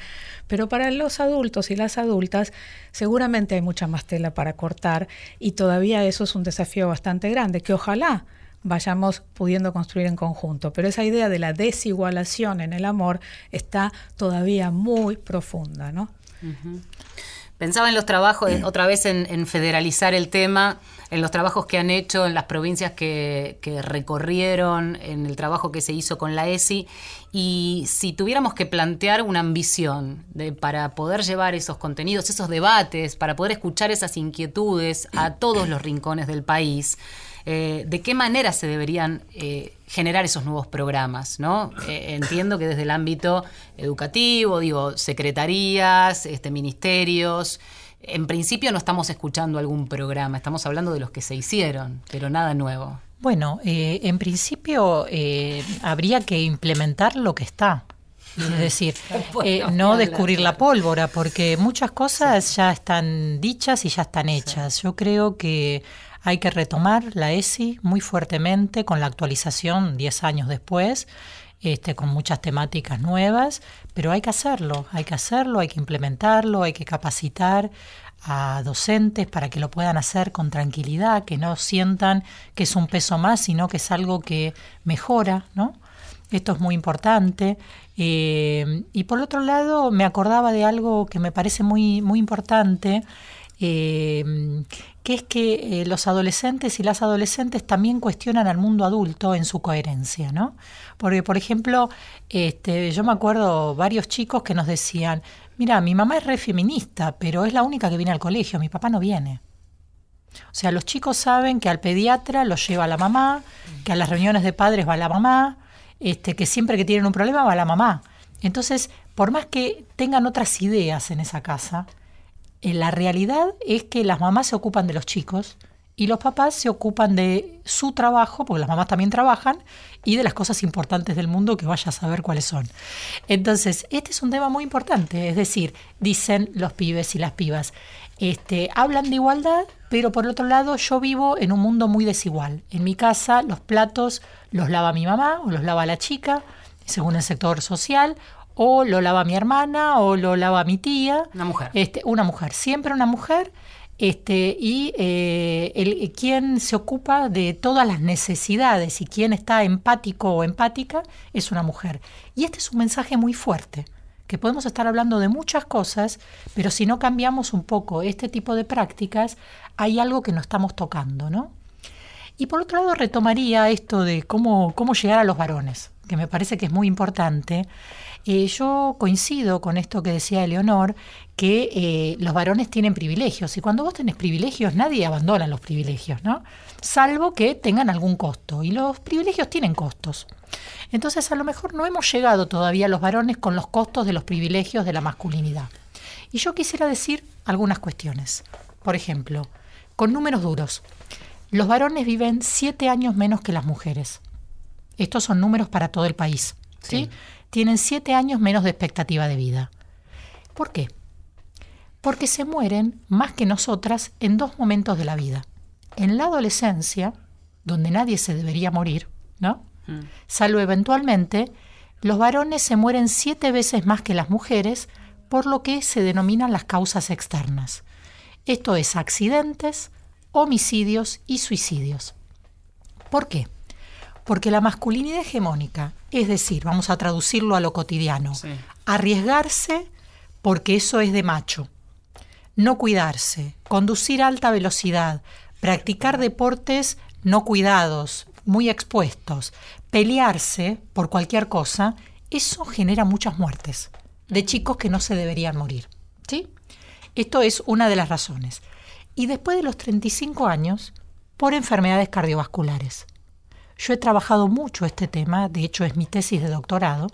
pero para los adultos y las adultas seguramente hay mucha más tela para cortar y todavía eso es un desafío bastante grande que ojalá vayamos pudiendo construir en conjunto. Pero esa idea de la desigualación en el amor está todavía muy profunda, ¿no? Pensaba en los trabajos, otra vez en, en federalizar el tema, en los trabajos que han hecho en las provincias que, que recorrieron, en el trabajo que se hizo con la ESI, y si tuviéramos que plantear una ambición de, para poder llevar esos contenidos, esos debates, para poder escuchar esas inquietudes a todos los rincones del país, eh, de qué manera se deberían eh, generar esos nuevos programas, ¿no? Eh, entiendo que desde el ámbito educativo, digo, secretarías, este, ministerios, en principio no estamos escuchando algún programa, estamos hablando de los que se hicieron, pero nada nuevo. Bueno, en principio habría que implementar lo que está. Es decir, eh, no descubrir la pólvora, porque muchas cosas ya están dichas y ya están hechas. Yo creo que hay que retomar la ESI muy fuertemente con la actualización 10 años después, este, con muchas temáticas nuevas, pero hay que hacerlo, hay que hacerlo, hay que implementarlo, hay que capacitar a docentes para que lo puedan hacer con tranquilidad, que no sientan que es un peso más, sino que es algo que mejora, ¿no? Esto es muy importante. Eh, y por otro lado, me acordaba de algo que me parece muy, muy importante, eh, que es que eh, los adolescentes y las adolescentes también cuestionan al mundo adulto en su coherencia, ¿no? Porque, por ejemplo, este, yo me acuerdo varios chicos que nos decían, mira, mi mamá es re feminista, pero es la única que viene al colegio, mi papá no viene. O sea, los chicos saben que al pediatra lo lleva la mamá, que a las reuniones de padres va la mamá, este, que siempre que tienen un problema va la mamá. Entonces, por más que tengan otras ideas en esa casa, la realidad es que las mamás se ocupan de los chicos y los papás se ocupan de su trabajo, porque las mamás también trabajan, y de las cosas importantes del mundo que vaya a saber cuáles son. Entonces, este es un tema muy importante, es decir, dicen los pibes y las pibas, este, hablan de igualdad, pero por otro lado yo vivo en un mundo muy desigual. En mi casa los platos los lava mi mamá o los lava la chica, según el sector social, o lo lava mi hermana o lo lava mi tía. Una mujer. Este, una mujer, siempre una mujer. Este, y eh, el, quien se ocupa de todas las necesidades y quien está empático o empática es una mujer. Y este es un mensaje muy fuerte, que podemos estar hablando de muchas cosas, pero si no cambiamos un poco este tipo de prácticas, hay algo que no estamos tocando, ¿no? Y por otro lado, retomaría esto de cómo, cómo llegar a los varones, que me parece que es muy importante. Eh, yo coincido con esto que decía Eleonor, que eh, los varones tienen privilegios, y cuando vos tenés privilegios, nadie abandona los privilegios, ¿no? Salvo que tengan algún costo, y los privilegios tienen costos. Entonces, a lo mejor no hemos llegado todavía los varones con los costos de los privilegios de la masculinidad. Y yo quisiera decir algunas cuestiones. Por ejemplo, con números duros. Los varones viven siete años menos que las mujeres. Estos son números para todo el país. ¿sí? Tienen siete años menos de expectativa de vida. ¿Por qué? Porque se mueren más que nosotras en dos momentos de la vida. En la adolescencia, donde nadie se debería morir, ¿no? Salvo eventualmente, los varones se mueren siete veces más que las mujeres por lo que se denominan las causas externas. Esto es accidentes, homicidios y suicidios. ¿Por qué? Porque la masculinidad hegemónica, es decir, vamos a traducirlo a lo cotidiano, Sí. arriesgarse porque eso es de macho, no cuidarse, conducir a alta velocidad, practicar deportes no cuidados, muy expuestos, pelearse por cualquier cosa, eso genera muchas muertes de chicos que no se deberían morir. ¿sí? Esto es una de las razones. Y después de los 35 años, por enfermedades cardiovasculares. Yo he trabajado mucho este tema, de hecho es mi tesis de doctorado,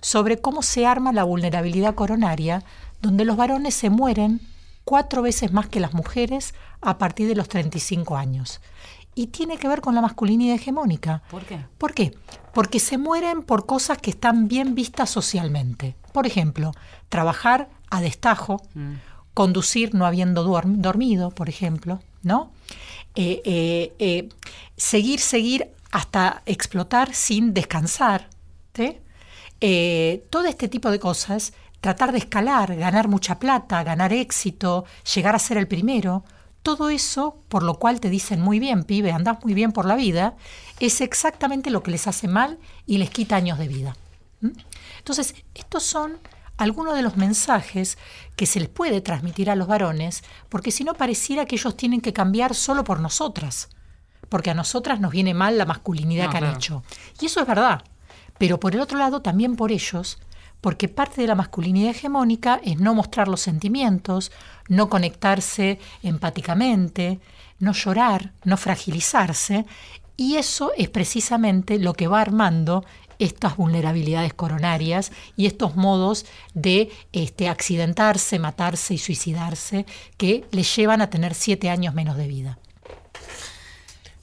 sobre cómo se arma la vulnerabilidad coronaria, donde los varones se mueren cuatro veces más que las mujeres a partir de los 35 años. Y tiene que ver con la masculinidad hegemónica. ¿Por qué? ¿Por qué? Porque se mueren por cosas que están bien vistas socialmente. Por ejemplo, trabajar a destajo, conducir no habiendo dormido, por ejemplo, ¿no? Eh, eh, eh, seguir, seguir hasta explotar sin descansar, ¿sí? Eh, todo este tipo de cosas, tratar de escalar, ganar mucha plata, ganar éxito, llegar a ser el primero, todo eso, por lo cual te dicen muy bien, pibe, andás muy bien por la vida, es exactamente lo que les hace mal y les quita años de vida. Entonces, estos son algunos de los mensajes que se les puede transmitir a los varones, porque si no pareciera que ellos tienen que cambiar solo por nosotras, porque a nosotras nos viene mal la masculinidad No, que han claro. hecho. Y eso es verdad, pero por el otro lado también por ellos, porque parte de la masculinidad hegemónica es no mostrar los sentimientos, no conectarse empáticamente, no llorar, no fragilizarse, y eso es precisamente lo que va armando estas vulnerabilidades coronarias y estos modos de este, accidentarse, matarse y suicidarse que les llevan a tener siete años menos de vida.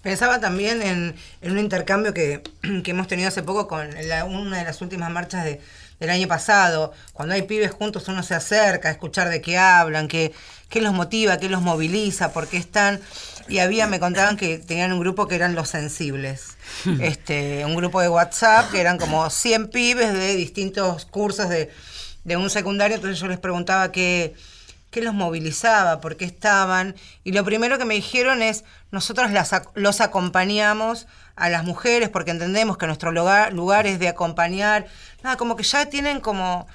Pensaba también en, en un intercambio que, que hemos tenido hace poco con la- una de las últimas marchas de- del año pasado. Cuando hay pibes juntos uno se acerca a escuchar de qué hablan, qué, qué los motiva, qué los moviliza, por qué están. Y había, me contaban que tenían un grupo que eran los sensibles. este Un grupo de WhatsApp que eran como 100 pibes de distintos cursos de, de un secundario. Entonces yo les preguntaba qué, qué los movilizaba, por qué estaban. Y lo primero que me dijeron es, nosotros los acompañamos a las mujeres porque entendemos que nuestro lugar, lugar es de acompañar. Nada, como que ya tienen como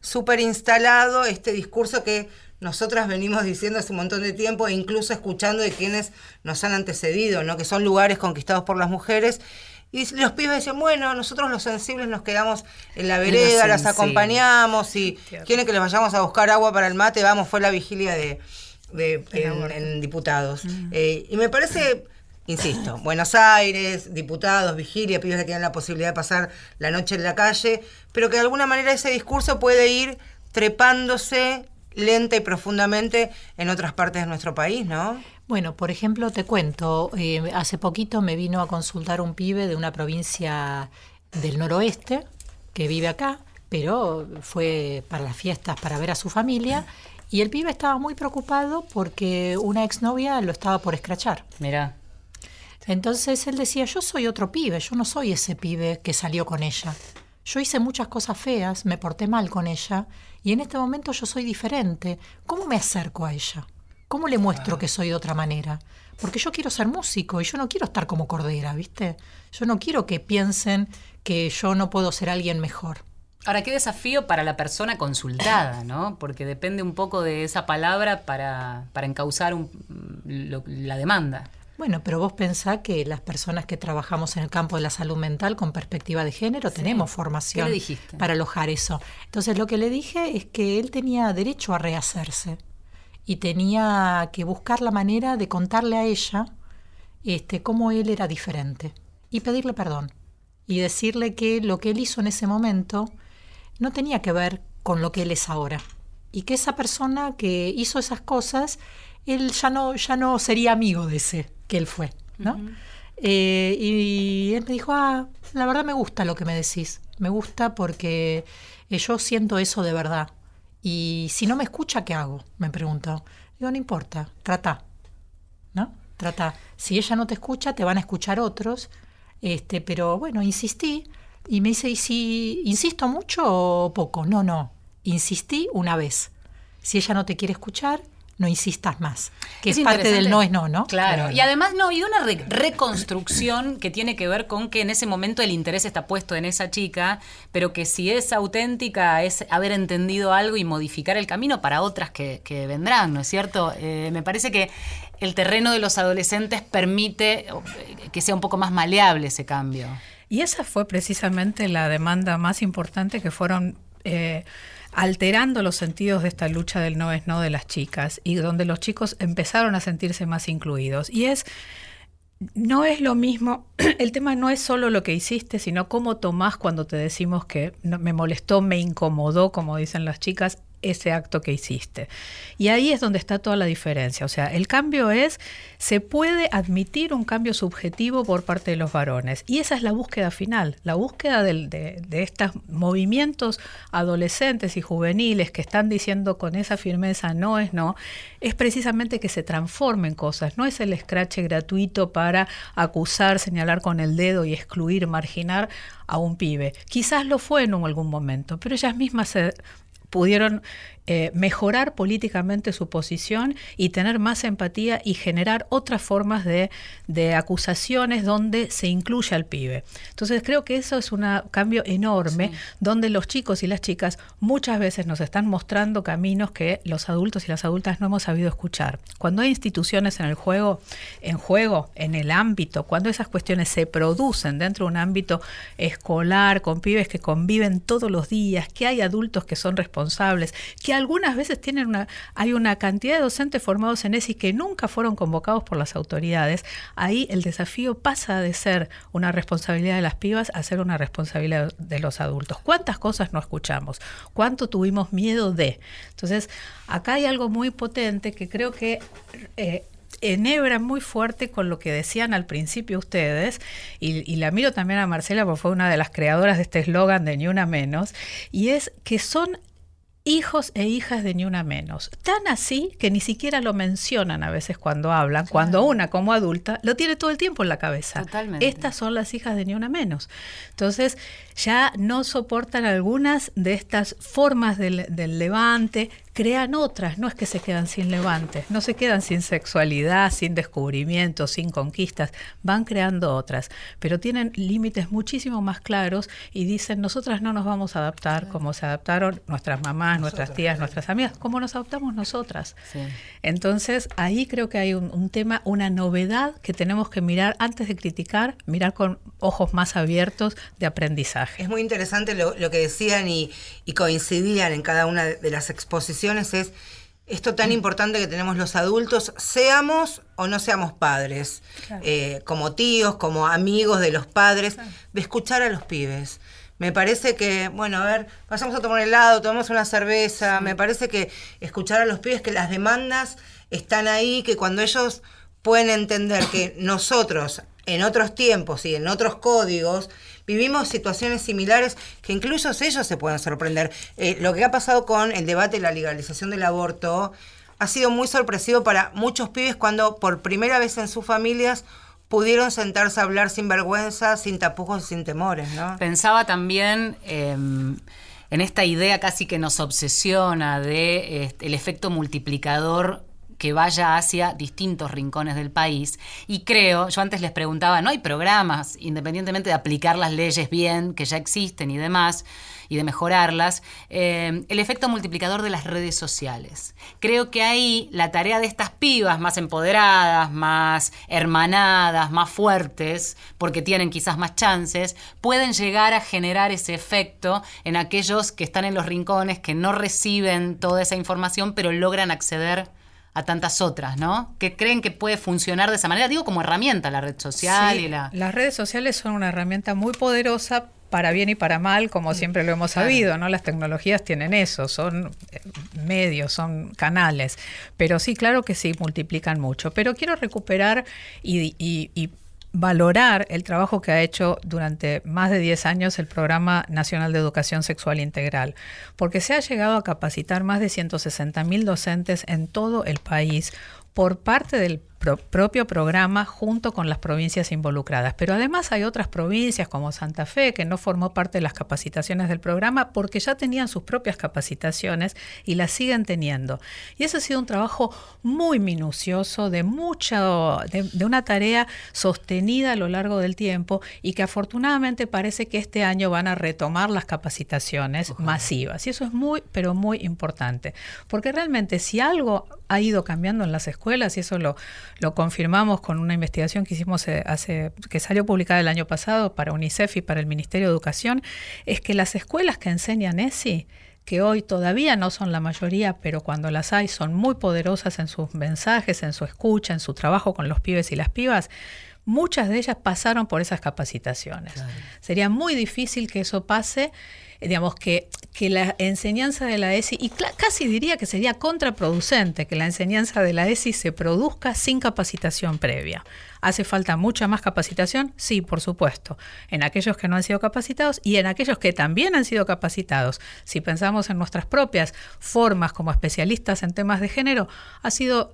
súper instalado este discurso que nosotras venimos diciendo hace un montón de tiempo e incluso escuchando de quienes nos han antecedido, ¿no? que son lugares conquistados por las mujeres. Y los pibes decían, bueno, nosotros los sensibles nos quedamos en la vereda, las acompañamos y quieren que les vayamos a buscar agua para el mate, vamos, fue la vigilia de, de- en, en diputados. Eh, y me parece, insisto, Buenos Aires, diputados, vigilia, pibes que tienen la posibilidad de pasar la noche en la calle, pero que de alguna manera ese discurso puede ir trepándose lenta y profundamente en otras partes de nuestro país, ¿no? Bueno, por ejemplo, te cuento, eh, hace poquito me vino a consultar un pibe de una provincia del noroeste que vive acá, pero fue para las fiestas para ver a su familia y el pibe estaba muy preocupado porque una exnovia lo estaba por escrachar. Mirá. Entonces él decía, yo soy otro pibe, yo no soy ese pibe que salió con ella. Yo hice muchas cosas feas, me porté mal con ella y en este momento yo soy diferente. ¿Cómo me acerco a ella? ¿Cómo le muestro que soy de otra manera? Porque yo quiero ser músico y yo no quiero estar como Cordera, ¿viste? Yo no quiero que piensen que yo no puedo ser alguien mejor. Ahora, qué desafío para la persona consultada, ¿no? Porque depende un poco de esa palabra para, para encauzar un- lo- la demanda. Bueno, pero vos pensás que las personas que trabajamos en el campo de la salud mental con perspectiva de género tenemos formación ¿Qué le dijiste? para alojar eso. Entonces lo que le dije es que él tenía derecho a rehacerse y tenía que buscar la manera de contarle a ella este, cómo él era diferente y pedirle perdón y decirle que lo que él hizo en ese momento no tenía que ver con lo que él es ahora y que esa persona que hizo esas cosas él ya no ya no sería amigo de ese que él fue, ¿no? Eh, y él me dijo, ah, la verdad me gusta lo que me decís. Me gusta porque yo siento eso de verdad. Y si no me escucha, ¿qué hago? Me pregunto. Digo, no importa, trata. ¿No? Trata. Si ella no te escucha, te van a escuchar otros. Este, pero bueno, insistí. Y me dice, ¿y si insisto mucho o poco? No, no. Insistí una vez. Si ella no te quiere escuchar, no insistas más. Que es, parte del no es no, ¿no? Claro. Y además, no, y una re- reconstrucción que tiene que ver con que en ese momento el interés está puesto en esa chica, pero que si es auténtica es haber entendido algo y modificar el camino para otras que, que vendrán, ¿no es cierto? Eh, me parece que el terreno de los adolescentes permite eh, que sea un poco más maleable ese cambio. Y esa fue precisamente la demanda más importante que fueron eh, alterando los sentidos de esta lucha del no es no de las chicas y donde los chicos empezaron a sentirse más incluidos. Y es, no es lo mismo, el tema no es solo lo que hiciste, sino cómo tomás cuando te decimos que me molestó, me incomodó, como dicen las chicas, ese acto que hiciste. Y ahí es donde está toda la diferencia. O sea, el cambio es, se puede admitir un cambio subjetivo por parte de los varones. Y esa es la búsqueda final, la búsqueda del- de, de estos movimientos adolescentes y juveniles que están diciendo con esa firmeza no es no, es precisamente que se transformen cosas. No es el escrache gratuito para acusar, señalar con el dedo y excluir, marginar a un pibe. Quizás lo fue en algún momento, pero ellas mismas se pudieron eh, mejorar políticamente su posición y tener más empatía y generar otras formas de, de acusaciones donde se incluye al pibe. Entonces creo que eso es un cambio enorme donde los chicos y las chicas muchas veces nos están mostrando caminos que los adultos y las adultas no hemos sabido escuchar. Cuando hay instituciones en el juego, en juego, en el ámbito, cuando esas cuestiones se producen dentro de un ámbito escolar, con pibes que conviven todos los días, que hay adultos que son responsables, que algunas veces tienen una, hay una cantidad de docentes formados en ESI que nunca fueron convocados por las autoridades, ahí el desafío pasa de ser una responsabilidad de las pibas a ser una responsabilidad de los adultos. ¿Cuántas cosas no escuchamos? ¿Cuánto tuvimos miedo de? Entonces, acá hay algo muy potente que creo que... eh, enhebra muy fuerte con lo que decían al principio ustedes, y, y la miro también a Marcela porque fue una de las creadoras de este eslogan de Ni Una Menos, y es que son hijos e hijas de ni una menos. Tan así que ni siquiera lo mencionan a veces cuando hablan, cuando una como adulta lo tiene todo el tiempo en la cabeza. Totalmente. Estas son las hijas de ni una menos. Entonces ya no soportan algunas de estas formas del, del levante, crean otras, no es que se quedan sin levante, no se quedan sin sexualidad, sin descubrimiento, sin conquistas, van creando otras, pero tienen límites muchísimo más claros y dicen, nosotras no nos vamos a adaptar como se adaptaron nuestras mamás, nuestras tías, nuestras amigas, como nos adaptamos nosotras. Sí. Entonces, ahí creo que hay un, un tema, una novedad que tenemos que mirar antes de criticar, mirar con ojos más abiertos de aprendizaje. Es muy interesante lo, lo que decían y, y coincidían en cada una de las exposiciones, es esto tan importante que tenemos los adultos, seamos o no seamos padres, eh, como tíos, como amigos de los padres, de escuchar a los pibes. Me parece que, bueno, a ver, pasamos a tomar helado, tomamos una cerveza, me parece que escuchar a los pibes que las demandas están ahí, que cuando ellos pueden entender que nosotros en otros tiempos y en otros códigos vivimos situaciones similares que incluso ellos se pueden sorprender. Eh, lo que ha pasado con el debate de la legalización del aborto ha sido muy sorpresivo para muchos pibes cuando por primera vez en sus familias pudieron sentarse a hablar sin vergüenza, sin tapujos sin temores, ¿no? Pensaba también eh, en esta idea casi que nos obsesiona de eh, el efecto multiplicador que vaya hacia distintos rincones del país. Y creo, yo antes les preguntaba, ¿no hay programas, independientemente de aplicar las leyes bien, que ya existen y demás, y de mejorarlas, eh, el efecto multiplicador de las redes sociales? Creo que ahí la tarea de estas pibas más empoderadas, más hermanadas, más fuertes, porque tienen quizás más chances, pueden llegar a generar ese efecto en aquellos que están en los rincones, que no reciben toda esa información, pero logran acceder a tantas otras, ¿no? Que creen que puede funcionar de esa manera, digo como herramienta la red social Sí, y la... Las redes sociales son una herramienta muy poderosa para bien y para mal, como siempre lo hemos sabido, ¿no? Las tecnologías tienen eso, son eh, medios, son canales. Pero sí, claro que sí, multiplican mucho. Pero quiero recuperar y, y- y valorar el trabajo que ha hecho durante más de 10 años el Programa Nacional de Educación Sexual Integral, porque se ha llegado a capacitar más de 160 mil docentes en todo el país por parte del pro- propio programa junto con las provincias involucradas. Pero además hay otras provincias como Santa Fe que no formó parte de las capacitaciones del programa porque ya tenían sus propias capacitaciones y las siguen teniendo. Y ese ha sido un trabajo muy minucioso, de mucho, de, de una tarea sostenida a lo largo del tiempo y que afortunadamente parece que este año van a retomar las capacitaciones masivas. Y eso es muy, pero muy importante. Porque realmente si algo ha ido cambiando en las escuelas, y eso lo, lo confirmamos con una investigación que hicimos eh, hace, que salió publicada el año pasado para UNICEF y para el Ministerio de Educación, es que las escuelas que enseñan ESI, que hoy todavía no son la mayoría, pero cuando las hay son muy poderosas en sus mensajes, en su escucha, en su trabajo con los pibes y las pibas, muchas de ellas pasaron por esas capacitaciones. Sería muy difícil que eso pase, digamos, que, que la enseñanza de la ESI, y casi diría que sería contraproducente que la enseñanza de la ESI se produzca sin capacitación previa. ¿Hace falta mucha más capacitación? Sí, por supuesto. En aquellos que no han sido capacitados y en aquellos que también han sido capacitados. Si pensamos en nuestras propias formas como especialistas en temas de género, ha sido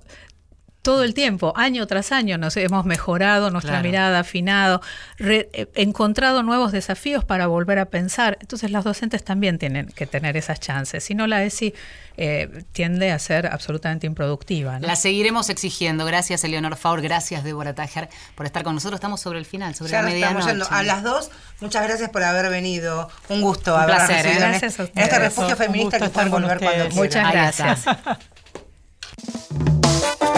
todo el tiempo, año tras año, nos hemos mejorado nuestra Claro. mirada, afinado, re- eh, encontrado nuevos desafíos para volver a pensar. Entonces, los docentes también tienen que tener esas chances. Si no, la ESI eh, tiende a ser absolutamente improductiva. ¿no? La seguiremos exigiendo. Gracias, Eleonor Faur. Gracias, Débora Tajer, por estar con nosotros. Estamos sobre el final, sobre Ya la estamos medianoche. yendo. A las dos, muchas gracias por haber venido. Un gusto Un haber placer, recibido ¿eh? en, Gracias este, en este refugio feminista que pueden estar con volver cuando ustedes. quieran. Muchas está. gracias.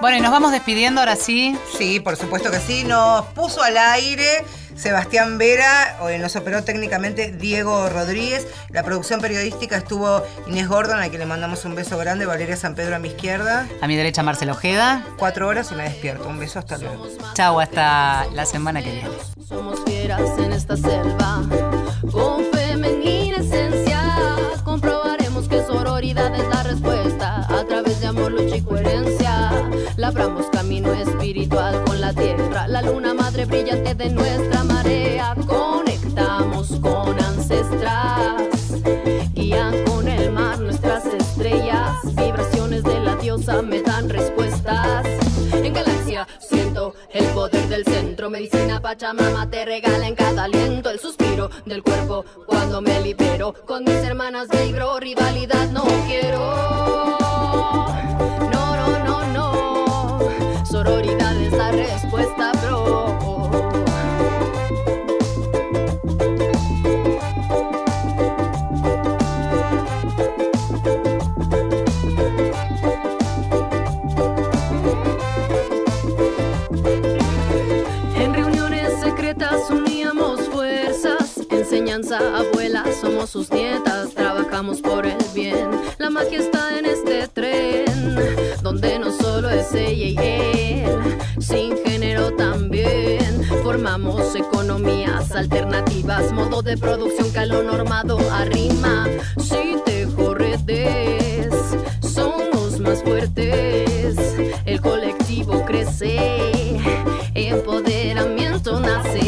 Bueno, y nos vamos despidiendo ahora sí. Sí, por supuesto que sí. Nos puso al aire Sebastián Vera, hoy nos operó técnicamente Diego Rodríguez. La producción periodística estuvo Inés Gordon, a quien le mandamos un beso grande, Valeria San Pedro a mi izquierda. A mi derecha, Marcelo Ojeda. Cuatro horas y me despierto. Un beso, hasta luego. Chau, hasta la semana que viene. Somos fieras en esta selva, con femenina esencia. Comprobaremos que sororidad es la respuesta. Camino espiritual con la tierra. La luna madre brillante de nuestra marea. Conectamos con ancestras, guían con el mar nuestras estrellas. Vibraciones de la diosa me dan respuestas. En galaxia siento el poder del centro. Medicina Pachamama te regala en cada aliento el suspiro del cuerpo cuando me libero. Con mis hermanas vibro, rivalidad no quiero. Enseñanza, abuela, somos sus nietas, trabajamos por el bien. La magia está en este tren, donde no solo es ella y él, sin género también. Formamos economías alternativas, modo de producción que a lo normado arrima. Si te corretes, somos más fuertes, el colectivo crece, empoderamiento nace.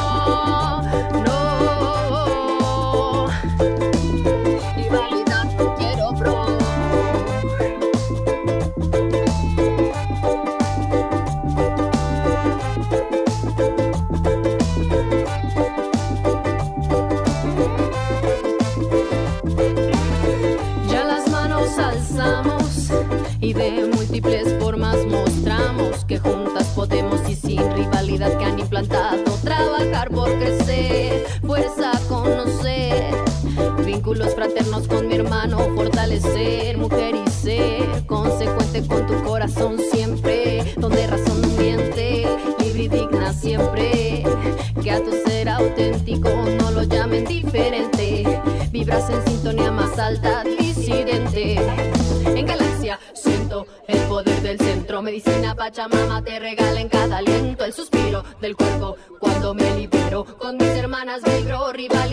De múltiples formas mostramos que juntas podemos y sin rivalidad que han implantado trabajar por crecer, fuerza conocer, vínculos fraternos con mi hermano, fortalecer, mujer y ser, consecuente con tu corazón siempre, donde razón no miente, libre y digna siempre, que a tu ser auténtico no lo llamen diferente, vibras en sintonía más alta, disidente, en galaxia poder del centro. Medicina Pachamama te regala en cada aliento el suspiro del cuerpo cuando me libero. Con mis hermanas vibro, rival